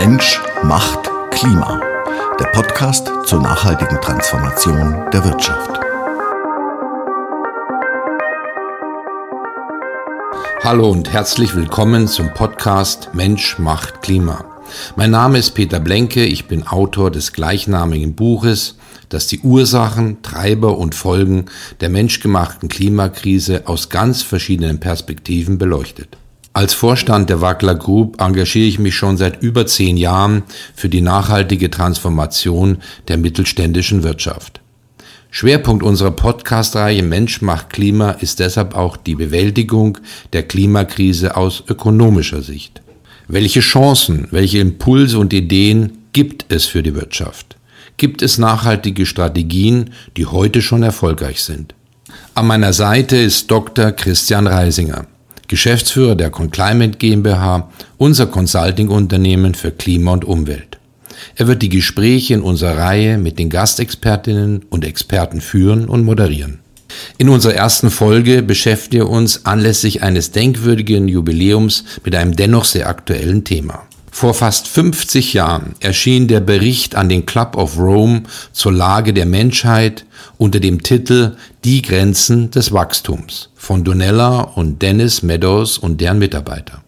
Mensch macht Klima. Der Podcast zur nachhaltigen Transformation der Wirtschaft. Hallo und herzlich willkommen zum Podcast Mensch macht Klima. Mein Name ist Peter Blenke, ich bin Autor des gleichnamigen Buches, das die Ursachen, Treiber und Folgen der menschgemachten Klimakrise aus ganz verschiedenen Perspektiven beleuchtet. Als Vorstand der Wackler Group engagiere ich mich schon seit über zehn Jahren für die nachhaltige Transformation der mittelständischen Wirtschaft. Schwerpunkt unserer Podcast-Reihe Mensch macht Klima ist deshalb auch die Bewältigung der Klimakrise aus ökonomischer Sicht. Welche Chancen, welche Impulse und Ideen gibt es für die Wirtschaft? Gibt es nachhaltige Strategien, die heute schon erfolgreich sind? An meiner Seite ist Dr. Christian Reisinger, Geschäftsführer der Conclimate GmbH, unser Consulting-Unternehmen für Klima und Umwelt. Er wird die Gespräche in unserer Reihe mit den Gastexpertinnen und Experten führen und moderieren. In unserer ersten Folge beschäftigen wir uns anlässlich eines denkwürdigen Jubiläums mit einem dennoch sehr aktuellen Thema. Vor fast 50 Jahren erschien der Bericht an den Club of Rome zur Lage der Menschheit unter dem Titel Die Grenzen des Wachstums von Donella und Dennis Meadows und deren Mitarbeiter.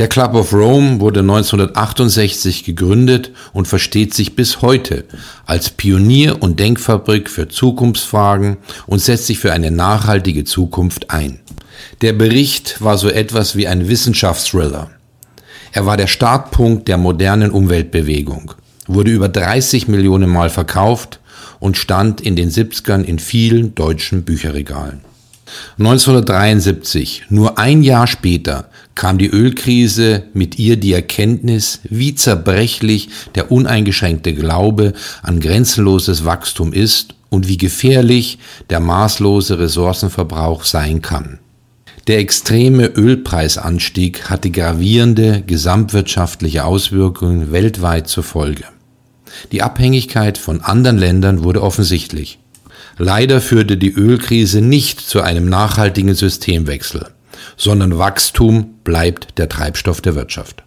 Der Club of Rome wurde 1968 gegründet und versteht sich bis heute als Pionier und Denkfabrik für Zukunftsfragen und setzt sich für eine nachhaltige Zukunft ein. Der Bericht war so etwas wie ein Wissenschaftsthriller. Er war der Startpunkt der modernen Umweltbewegung, wurde über 30 Millionen Mal verkauft und stand in den 70ern in vielen deutschen Bücherregalen. 1973, nur ein Jahr später, kam die Ölkrise, mit ihr die Erkenntnis, wie zerbrechlich der uneingeschränkte Glaube an grenzenloses Wachstum ist und wie gefährlich der maßlose Ressourcenverbrauch sein kann. Der extreme Ölpreisanstieg hatte gravierende gesamtwirtschaftliche Auswirkungen weltweit zur Folge. Die Abhängigkeit von anderen Ländern wurde offensichtlich. Leider führte die Ölkrise nicht zu einem nachhaltigen Systemwechsel, sondern Wachstum bleibt der Treibstoff der Wirtschaft.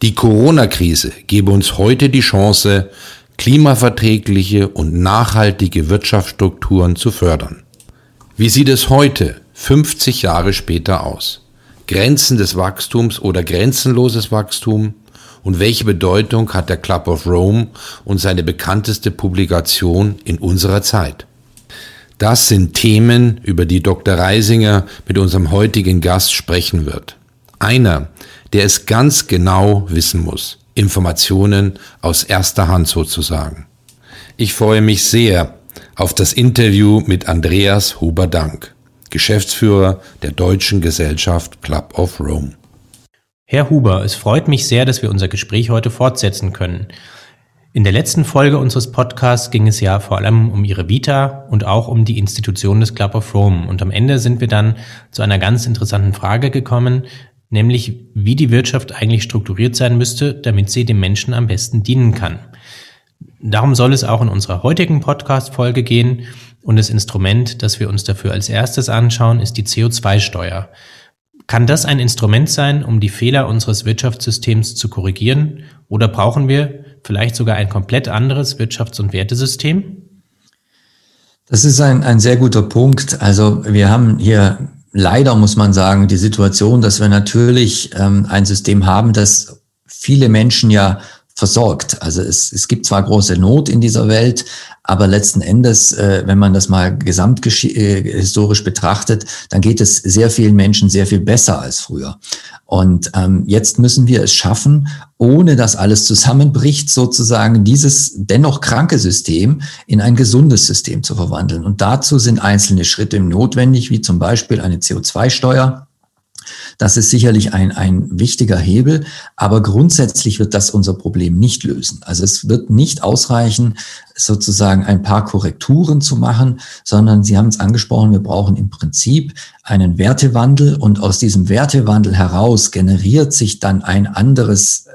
Die Corona-Krise gebe uns heute die Chance, klimaverträgliche und nachhaltige Wirtschaftsstrukturen zu fördern. Wie sieht es heute, 50 Jahre später aus? Grenzen des Wachstums oder grenzenloses Wachstum? Und welche Bedeutung hat der Club of Rome und seine bekannteste Publikation in unserer Zeit? Das sind Themen, über die Dr. Reisinger mit unserem heutigen Gast sprechen wird. Einer, der es ganz genau wissen muss. Informationen aus erster Hand sozusagen. Ich freue mich sehr auf das Interview mit Andreas Huber-Dank, Geschäftsführer der Deutschen Gesellschaft Club of Rome. Herr Huber, es freut mich sehr, dass wir unser Gespräch heute fortsetzen können. In der letzten Folge unseres Podcasts ging es ja vor allem um ihre Vita und auch um die Institution des Club of Rome. Und am Ende sind wir dann zu einer ganz interessanten Frage gekommen, nämlich wie die Wirtschaft eigentlich strukturiert sein müsste, damit sie dem Menschen am besten dienen kann. Darum soll es auch in unserer heutigen Podcast-Folge gehen. Und das Instrument, das wir uns dafür als erstes anschauen, ist die CO2-Steuer. Kann das ein Instrument sein, um die Fehler unseres Wirtschaftssystems zu korrigieren? Oder brauchen wir vielleicht sogar ein komplett anderes Wirtschafts- und Wertesystem? Das ist ein, ein sehr guter Punkt. Also wir haben hier leider, muss man sagen, die Situation, dass wir natürlich ähm, ein System haben, das viele Menschen ja versorgt. Also es, es gibt zwar große Not in dieser Welt, aber letzten Endes, äh, wenn man das mal gesamthistorisch äh, betrachtet, dann geht es sehr vielen Menschen sehr viel besser als früher. Und ähm, jetzt müssen wir es schaffen, ohne dass alles zusammenbricht, sozusagen dieses dennoch kranke System in ein gesundes System zu verwandeln. Und dazu sind einzelne Schritte notwendig, wie zum Beispiel eine CO2-Steuer das ist sicherlich ein, ein wichtiger Hebel, aber grundsätzlich wird das unser Problem nicht lösen. Also es wird nicht ausreichen, sozusagen ein paar Korrekturen zu machen, sondern Sie haben es angesprochen, wir brauchen im Prinzip einen Wertewandel und aus diesem Wertewandel heraus generiert sich dann ein anderes,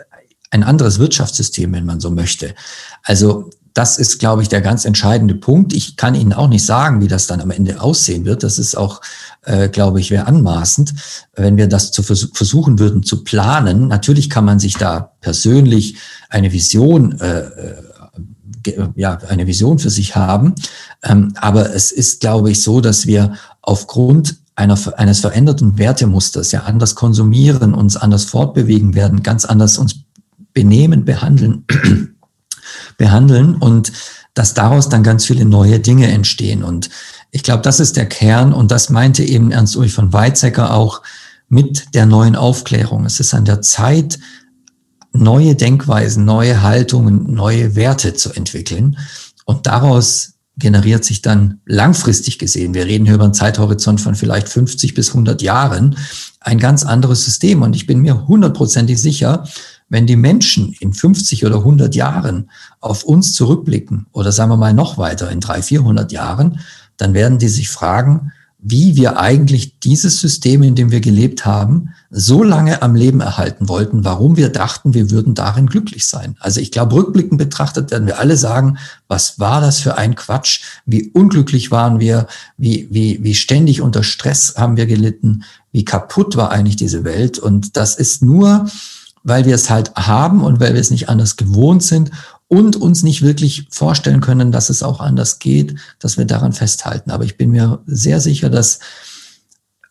ein anderes Wirtschaftssystem, wenn man so möchte. Also das ist, glaube ich, der ganz entscheidende Punkt. Ich kann Ihnen auch nicht sagen, wie das dann am Ende aussehen wird. Das ist auch, äh, glaube ich, wäre anmaßend, wenn wir das zu vers versuchen würden zu planen. Natürlich kann man sich da persönlich eine Vision äh, äh ja, eine Vision für sich haben. Ähm, aber es ist, glaube ich, so, dass wir aufgrund einer, eines veränderten Wertemusters ja anders konsumieren, uns anders fortbewegen werden, ganz anders uns benehmen, behandeln behandeln und dass daraus dann ganz viele neue Dinge entstehen. Und ich glaube, das ist der Kern und das meinte eben Ernst Ulrich von Weizsäcker auch mit der neuen Aufklärung. Es ist an der Zeit, neue Denkweisen, neue Haltungen, neue Werte zu entwickeln. Und daraus generiert sich dann langfristig gesehen, wir reden hier über einen Zeithorizont von vielleicht 50 bis 100 Jahren, ein ganz anderes System. Und ich bin mir hundertprozentig sicher, wenn die Menschen in 50 oder 100 Jahren auf uns zurückblicken oder sagen wir mal noch weiter in 300, 400 Jahren, dann werden die sich fragen, wie wir eigentlich dieses System, in dem wir gelebt haben, so lange am Leben erhalten wollten, warum wir dachten, wir würden darin glücklich sein. Also ich glaube, rückblickend betrachtet werden wir alle sagen, was war das für ein Quatsch? Wie unglücklich waren wir? Wie, wie, wie ständig unter Stress haben wir gelitten? Wie kaputt war eigentlich diese Welt? Und das ist nur weil wir es halt haben und weil wir es nicht anders gewohnt sind und uns nicht wirklich vorstellen können, dass es auch anders geht, dass wir daran festhalten. Aber ich bin mir sehr sicher, dass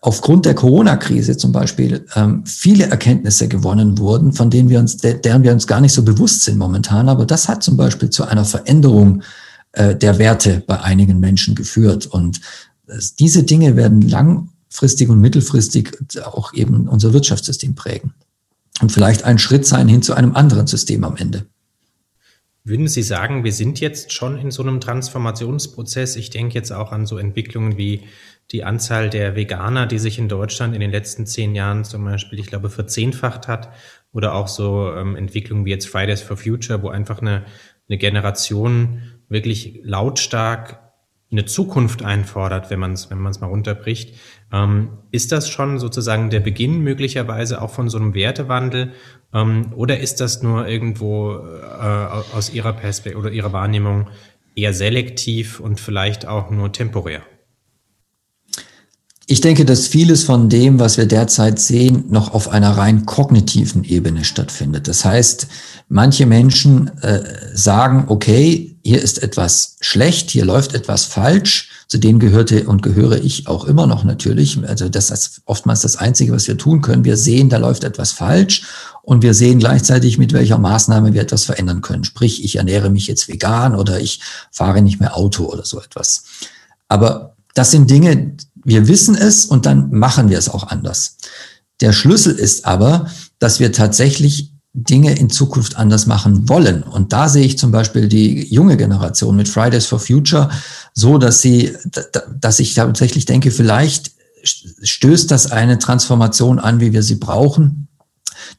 aufgrund der Corona-Krise zum Beispiel ähm, viele Erkenntnisse gewonnen wurden, von denen wir uns, deren wir uns gar nicht so bewusst sind momentan. Aber das hat zum Beispiel zu einer Veränderung äh, der Werte bei einigen Menschen geführt. Und äh, diese Dinge werden langfristig und mittelfristig auch eben unser Wirtschaftssystem prägen und vielleicht ein Schritt sein hin zu einem anderen System am Ende. Würden Sie sagen, wir sind jetzt schon in so einem Transformationsprozess? Ich denke jetzt auch an so Entwicklungen wie die Anzahl der Veganer, die sich in Deutschland in den letzten zehn Jahren zum Beispiel, ich glaube, verzehnfacht hat. Oder auch so ähm, Entwicklungen wie jetzt Fridays for Future, wo einfach eine, eine Generation wirklich lautstark eine Zukunft einfordert, wenn man es wenn mal runterbricht. Ähm, ist das schon sozusagen der Beginn möglicherweise auch von so einem Wertewandel ähm, oder ist das nur irgendwo äh, aus Ihrer Perspektive oder Ihrer Wahrnehmung eher selektiv und vielleicht auch nur temporär? Ich denke, dass vieles von dem, was wir derzeit sehen, noch auf einer rein kognitiven Ebene stattfindet. Das heißt, manche Menschen äh, sagen, okay, hier ist etwas schlecht, hier läuft etwas falsch. Zu denen gehörte und gehöre ich auch immer noch natürlich. Also das ist oftmals das Einzige, was wir tun können. Wir sehen, da läuft etwas falsch und wir sehen gleichzeitig, mit welcher Maßnahme wir etwas verändern können. Sprich, ich ernähre mich jetzt vegan oder ich fahre nicht mehr Auto oder so etwas. Aber das sind Dinge, wir wissen es und dann machen wir es auch anders. Der Schlüssel ist aber, dass wir tatsächlich Dinge in Zukunft anders machen wollen. Und da sehe ich zum Beispiel die junge Generation mit Fridays for Future so, dass sie, dass ich tatsächlich denke, vielleicht stößt das eine Transformation an, wie wir sie brauchen.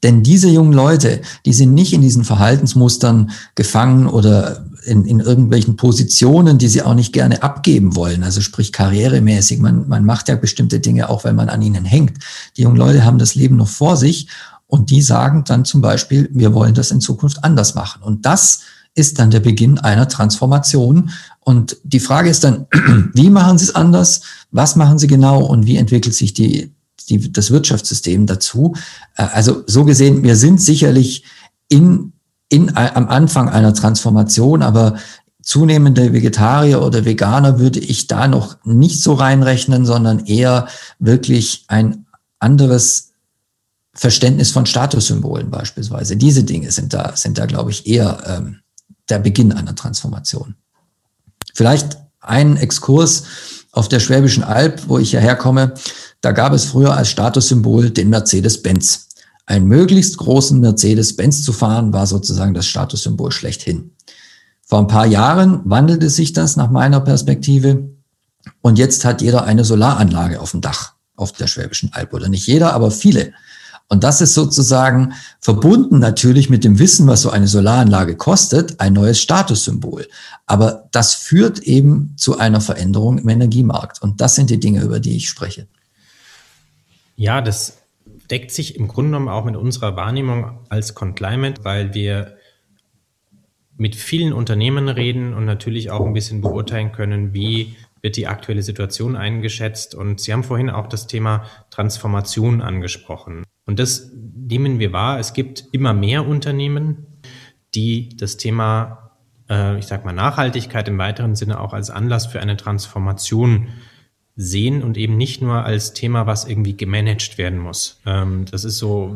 Denn diese jungen Leute, die sind nicht in diesen Verhaltensmustern gefangen oder in, in irgendwelchen Positionen, die sie auch nicht gerne abgeben wollen. Also sprich karrieremäßig. Man, man macht ja bestimmte Dinge auch, weil man an ihnen hängt. Die jungen Leute haben das Leben noch vor sich und die sagen dann zum Beispiel, wir wollen das in Zukunft anders machen. Und das ist dann der Beginn einer Transformation. Und die Frage ist dann, wie machen Sie es anders? Was machen Sie genau? Und wie entwickelt sich die, die, das Wirtschaftssystem dazu? Äh, also so gesehen, wir sind sicherlich in in, am Anfang einer Transformation, aber zunehmende Vegetarier oder Veganer würde ich da noch nicht so reinrechnen, sondern eher wirklich ein anderes Verständnis von Statussymbolen beispielsweise. Diese Dinge sind da, sind da, glaube ich, eher ähm, der Beginn einer Transformation. Vielleicht ein Exkurs auf der Schwäbischen Alb, wo ich ja herkomme. Da gab es früher als Statussymbol den Mercedes-Benz einen möglichst großen Mercedes-Benz zu fahren, war sozusagen das Statussymbol schlechthin. Vor ein paar Jahren wandelte sich das nach meiner Perspektive und jetzt hat jeder eine Solaranlage auf dem Dach auf der Schwäbischen Alb oder nicht jeder, aber viele. Und das ist sozusagen verbunden natürlich mit dem Wissen, was so eine Solaranlage kostet, ein neues Statussymbol. Aber das führt eben zu einer Veränderung im Energiemarkt. Und das sind die Dinge, über die ich spreche. Ja, das deckt sich im Grunde genommen auch mit unserer Wahrnehmung als Conclimate, weil wir mit vielen Unternehmen reden und natürlich auch ein bisschen beurteilen können, wie wird die aktuelle Situation eingeschätzt. Und Sie haben vorhin auch das Thema Transformation angesprochen. Und das nehmen wir wahr. Es gibt immer mehr Unternehmen, die das Thema, äh, ich sag mal, Nachhaltigkeit im weiteren Sinne auch als Anlass für eine Transformation sehen und eben nicht nur als Thema, was irgendwie gemanagt werden muss. Ähm, das ist so,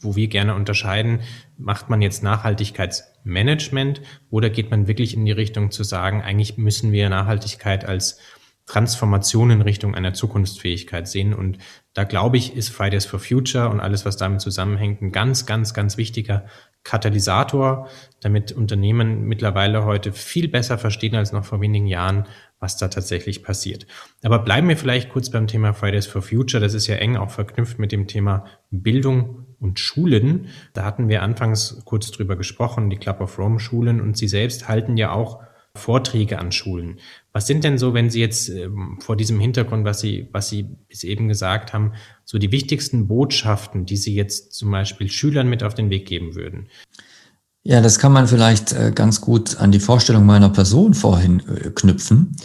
wo wir gerne unterscheiden, macht man jetzt Nachhaltigkeitsmanagement oder geht man wirklich in die Richtung zu sagen, eigentlich müssen wir Nachhaltigkeit als Transformation in Richtung einer Zukunftsfähigkeit sehen. Und da glaube ich, ist Fridays for Future und alles, was damit zusammenhängt, ein ganz, ganz, ganz wichtiger Katalysator, damit Unternehmen mittlerweile heute viel besser verstehen als noch vor wenigen Jahren, was da tatsächlich passiert. Aber bleiben wir vielleicht kurz beim Thema Fridays for Future. Das ist ja eng auch verknüpft mit dem Thema Bildung und Schulen. Da hatten wir anfangs kurz drüber gesprochen, die Club of Rome Schulen und Sie selbst halten ja auch Vorträge an Schulen. Was sind denn so, wenn Sie jetzt ähm, vor diesem Hintergrund, was Sie, was Sie bis eben gesagt haben, so die wichtigsten Botschaften, die Sie jetzt zum Beispiel Schülern mit auf den Weg geben würden? Ja, das kann man vielleicht äh, ganz gut an die Vorstellung meiner Person vorhin äh, knüpfen.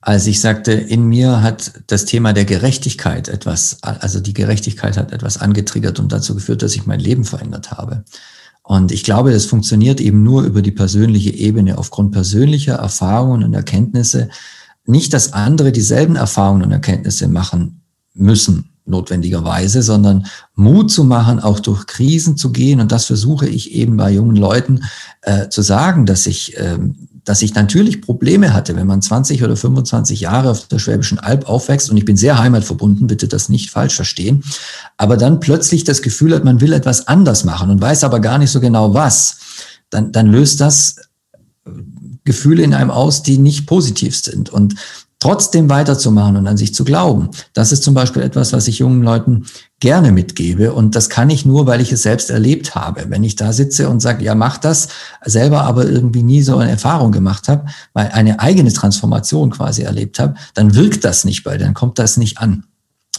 Als ich sagte, in mir hat das Thema der Gerechtigkeit etwas, also die Gerechtigkeit hat etwas angetriggert und dazu geführt, dass ich mein Leben verändert habe. Und ich glaube, das funktioniert eben nur über die persönliche Ebene, aufgrund persönlicher Erfahrungen und Erkenntnisse. Nicht, dass andere dieselben Erfahrungen und Erkenntnisse machen müssen, notwendigerweise, sondern Mut zu machen, auch durch Krisen zu gehen. Und das versuche ich eben bei jungen Leuten äh, zu sagen, dass ich ähm, dass ich natürlich Probleme hatte, wenn man 20 oder 25 Jahre auf der Schwäbischen Alb aufwächst und ich bin sehr heimatverbunden, bitte das nicht falsch verstehen, aber dann plötzlich das Gefühl hat, man will etwas anders machen und weiß aber gar nicht so genau was, dann, dann löst das Gefühle in einem aus, die nicht positiv sind. Und trotzdem weiterzumachen und an sich zu glauben. Das ist zum Beispiel etwas, was ich jungen Leuten gerne mitgebe. Und das kann ich nur, weil ich es selbst erlebt habe. Wenn ich da sitze und sage, ja, mach das, selber aber irgendwie nie so eine Erfahrung gemacht habe, weil eine eigene Transformation quasi erlebt habe, dann wirkt das nicht bei, dann kommt das nicht an.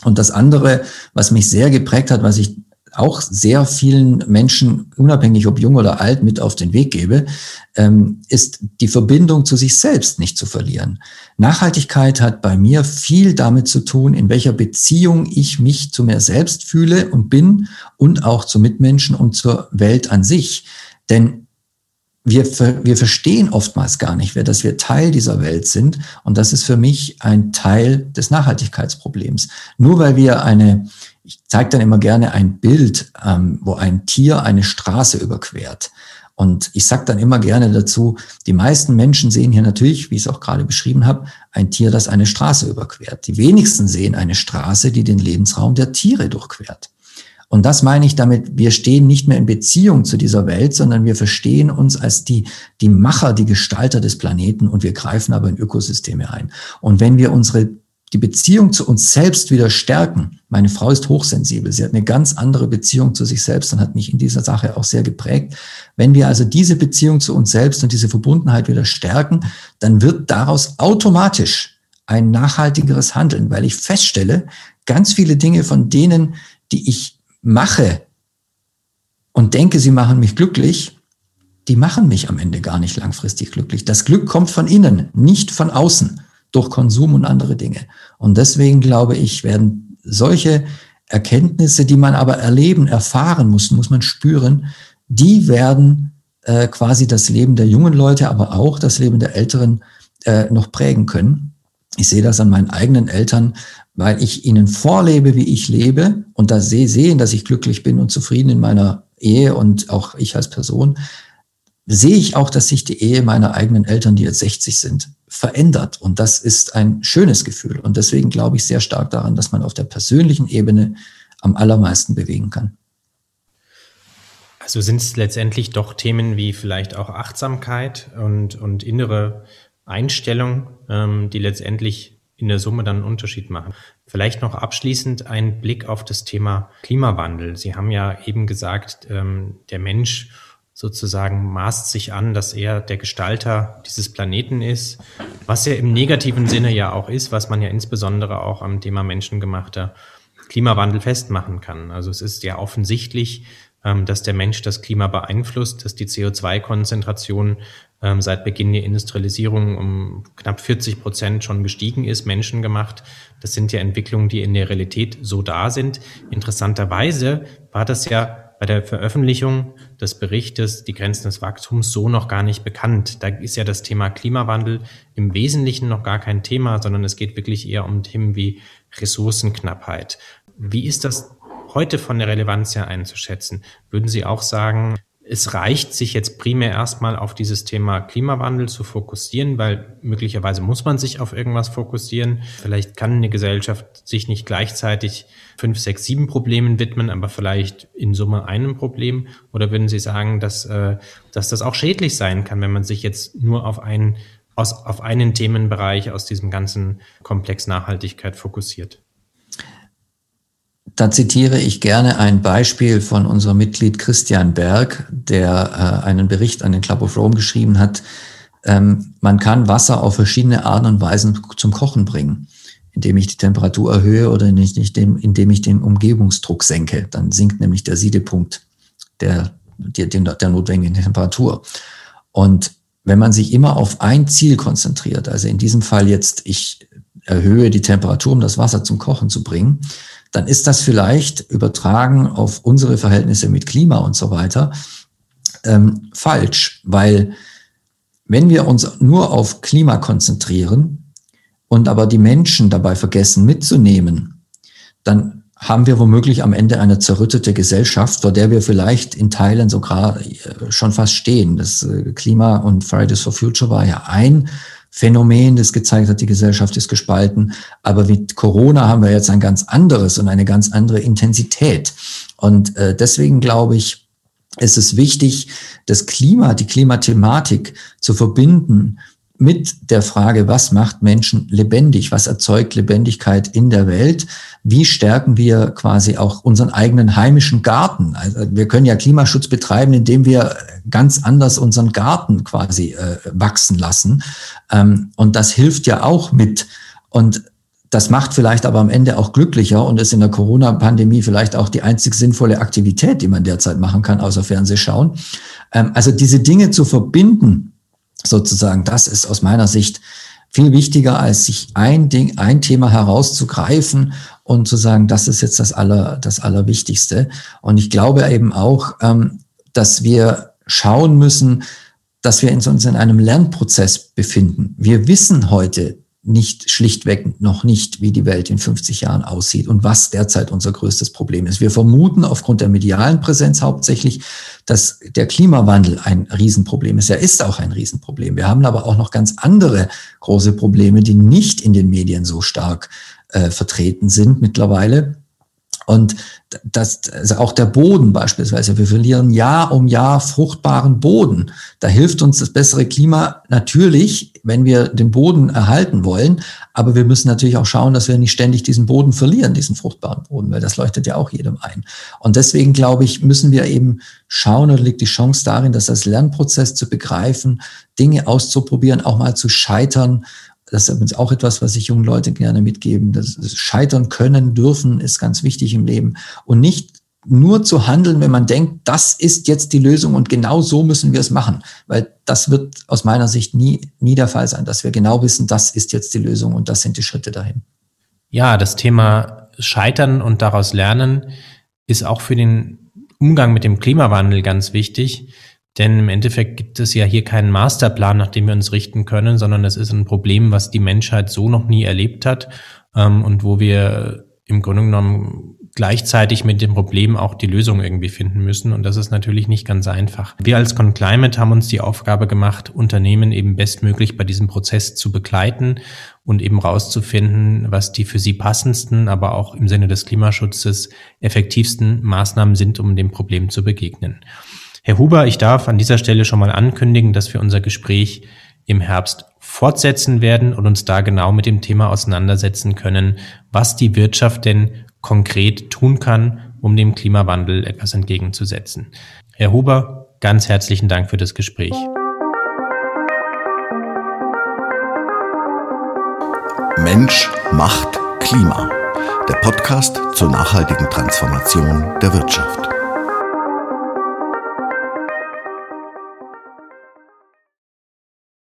Und das andere, was mich sehr geprägt hat, was ich auch sehr vielen Menschen, unabhängig ob jung oder alt, mit auf den Weg gebe, ähm, ist die Verbindung zu sich selbst nicht zu verlieren. Nachhaltigkeit hat bei mir viel damit zu tun, in welcher Beziehung ich mich zu mir selbst fühle und bin und auch zu Mitmenschen und zur Welt an sich. Denn wir, wir verstehen oftmals gar nicht, dass wir Teil dieser Welt sind. Und das ist für mich ein Teil des Nachhaltigkeitsproblems. Nur weil wir eine, ich zeige dann immer gerne ein Bild, ähm, wo ein Tier eine Straße überquert. Und ich sage dann immer gerne dazu, die meisten Menschen sehen hier natürlich, wie ich es auch gerade beschrieben habe, ein Tier, das eine Straße überquert. Die wenigsten sehen eine Straße, die den Lebensraum der Tiere durchquert. Und das meine ich damit, wir stehen nicht mehr in Beziehung zu dieser Welt, sondern wir verstehen uns als die, die Macher, die Gestalter des Planeten und wir greifen aber in Ökosysteme ein. Und wenn wir unsere die Beziehung zu uns selbst wieder stärken. Meine Frau ist hochsensibel. Sie hat eine ganz andere Beziehung zu sich selbst und hat mich in dieser Sache auch sehr geprägt. Wenn wir also diese Beziehung zu uns selbst und diese Verbundenheit wieder stärken, dann wird daraus automatisch ein nachhaltigeres Handeln, weil ich feststelle, ganz viele Dinge von denen, die ich mache und denke, sie machen mich glücklich, die machen mich am Ende gar nicht langfristig glücklich. Das Glück kommt von innen, nicht von außen durch Konsum und andere Dinge. Und deswegen glaube ich, werden solche Erkenntnisse, die man aber erleben, erfahren muss, muss man spüren, die werden äh, quasi das Leben der jungen Leute, aber auch das Leben der Älteren äh, noch prägen können. Ich sehe das an meinen eigenen Eltern, weil ich ihnen vorlebe, wie ich lebe und da sie sehen, dass ich glücklich bin und zufrieden in meiner Ehe und auch ich als Person, sehe ich auch, dass sich die Ehe meiner eigenen Eltern, die jetzt 60 sind, verändert. Und das ist ein schönes Gefühl. Und deswegen glaube ich sehr stark daran, dass man auf der persönlichen Ebene am allermeisten bewegen kann. Also sind es letztendlich doch Themen wie vielleicht auch Achtsamkeit und, und innere Einstellung, ähm, die letztendlich in der Summe dann einen Unterschied machen. Vielleicht noch abschließend ein Blick auf das Thema Klimawandel. Sie haben ja eben gesagt, ähm, der Mensch sozusagen maßt sich an, dass er der Gestalter dieses Planeten ist, was er im negativen Sinne ja auch ist, was man ja insbesondere auch am Thema menschengemachter Klimawandel festmachen kann. Also es ist ja offensichtlich, ähm, dass der Mensch das Klima beeinflusst, dass die CO2-Konzentration ähm, seit Beginn der Industrialisierung um knapp 40 Prozent schon gestiegen ist, menschengemacht. Das sind ja Entwicklungen, die in der Realität so da sind. Interessanterweise war das ja bei der Veröffentlichung des Berichtes Die Grenzen des Wachstums so noch gar nicht bekannt. Da ist ja das Thema Klimawandel im Wesentlichen noch gar kein Thema, sondern es geht wirklich eher um Themen wie Ressourcenknappheit. Wie ist das heute von der Relevanz her einzuschätzen? Würden Sie auch sagen, es reicht, sich jetzt primär erstmal auf dieses Thema Klimawandel zu fokussieren, weil möglicherweise muss man sich auf irgendwas fokussieren. Vielleicht kann eine Gesellschaft sich nicht gleichzeitig fünf, sechs, sieben Problemen widmen, aber vielleicht in Summe einem Problem. Oder würden Sie sagen, dass, äh, dass das auch schädlich sein kann, wenn man sich jetzt nur auf einen, aus, auf einen Themenbereich aus diesem ganzen Komplex Nachhaltigkeit fokussiert? Da zitiere ich gerne ein Beispiel von unserem Mitglied Christian Berg, der äh, einen Bericht an den Club of Rome geschrieben hat. Ähm, man kann Wasser auf verschiedene Arten und Weisen zum Kochen bringen, indem ich die Temperatur erhöhe oder indem, indem ich den Umgebungsdruck senke. Dann sinkt nämlich der Siedepunkt der, der, der notwendigen Temperatur. Und wenn man sich immer auf ein Ziel konzentriert, also in diesem Fall jetzt, ich erhöhe die Temperatur, um das Wasser zum Kochen zu bringen, dann ist das vielleicht übertragen auf unsere Verhältnisse mit Klima und so weiter ähm, falsch, weil wenn wir uns nur auf Klima konzentrieren und aber die Menschen dabei vergessen mitzunehmen, dann haben wir womöglich am Ende eine zerrüttete Gesellschaft, vor der wir vielleicht in Teilen sogar äh, schon fast stehen. Das äh, Klima und Fridays for Future war ja ein Phänomen, das gezeigt hat, die Gesellschaft ist gespalten. Aber mit Corona haben wir jetzt ein ganz anderes und eine ganz andere Intensität. Und äh, deswegen glaube ich, ist es wichtig, das Klima, die Klimathematik zu verbinden mit der Frage, was macht Menschen lebendig, was erzeugt Lebendigkeit in der Welt, wie stärken wir quasi auch unseren eigenen heimischen Garten. Also wir können ja Klimaschutz betreiben, indem wir ganz anders unseren Garten quasi äh, wachsen lassen. Ähm, und das hilft ja auch mit. Und das macht vielleicht aber am Ende auch glücklicher und ist in der Corona-Pandemie vielleicht auch die einzig sinnvolle Aktivität, die man derzeit machen kann, außer Fernsehschauen. Ähm, also diese Dinge zu verbinden, sozusagen. Das ist aus meiner Sicht viel wichtiger, als sich ein Ding, ein Thema herauszugreifen und zu sagen, das ist jetzt das aller, das Allerwichtigste. Und ich glaube eben auch, ähm, dass wir schauen müssen, dass wir uns in einem Lernprozess befinden. Wir wissen heute, nicht schlichtweg noch nicht, wie die Welt in 50 Jahren aussieht und was derzeit unser größtes Problem ist. Wir vermuten aufgrund der medialen Präsenz hauptsächlich, dass der Klimawandel ein Riesenproblem ist. Er ist auch ein Riesenproblem. Wir haben aber auch noch ganz andere große Probleme, die nicht in den Medien so stark äh, vertreten sind mittlerweile. Und das, also auch der Boden beispielsweise. Wir verlieren Jahr um Jahr fruchtbaren Boden. Da hilft uns das bessere Klima natürlich, wenn wir den Boden erhalten wollen. Aber wir müssen natürlich auch schauen, dass wir nicht ständig diesen Boden verlieren, diesen fruchtbaren Boden, weil das leuchtet ja auch jedem ein. Und deswegen glaube ich, müssen wir eben schauen und liegt die Chance darin, dass das Lernprozess zu begreifen, Dinge auszuprobieren, auch mal zu scheitern, das ist übrigens auch etwas, was ich jungen Leute gerne mitgeben. Das Scheitern können, dürfen ist ganz wichtig im Leben. Und nicht nur zu handeln, wenn man denkt, das ist jetzt die Lösung und genau so müssen wir es machen. Weil das wird aus meiner Sicht nie, nie der Fall sein, dass wir genau wissen, das ist jetzt die Lösung und das sind die Schritte dahin. Ja, das Thema Scheitern und daraus lernen ist auch für den Umgang mit dem Klimawandel ganz wichtig. Denn im Endeffekt gibt es ja hier keinen Masterplan, nach dem wir uns richten können, sondern es ist ein Problem, was die Menschheit so noch nie erlebt hat ähm, und wo wir im Grunde genommen gleichzeitig mit dem Problem auch die Lösung irgendwie finden müssen. Und das ist natürlich nicht ganz einfach. Wir als ConClimate haben uns die Aufgabe gemacht, Unternehmen eben bestmöglich bei diesem Prozess zu begleiten und eben rauszufinden, was die für sie passendsten, aber auch im Sinne des Klimaschutzes effektivsten Maßnahmen sind, um dem Problem zu begegnen. Herr Huber, ich darf an dieser Stelle schon mal ankündigen, dass wir unser Gespräch im Herbst fortsetzen werden und uns da genau mit dem Thema auseinandersetzen können, was die Wirtschaft denn konkret tun kann, um dem Klimawandel etwas entgegenzusetzen. Herr Huber, ganz herzlichen Dank für das Gespräch. Mensch macht Klima. Der Podcast zur nachhaltigen Transformation der Wirtschaft.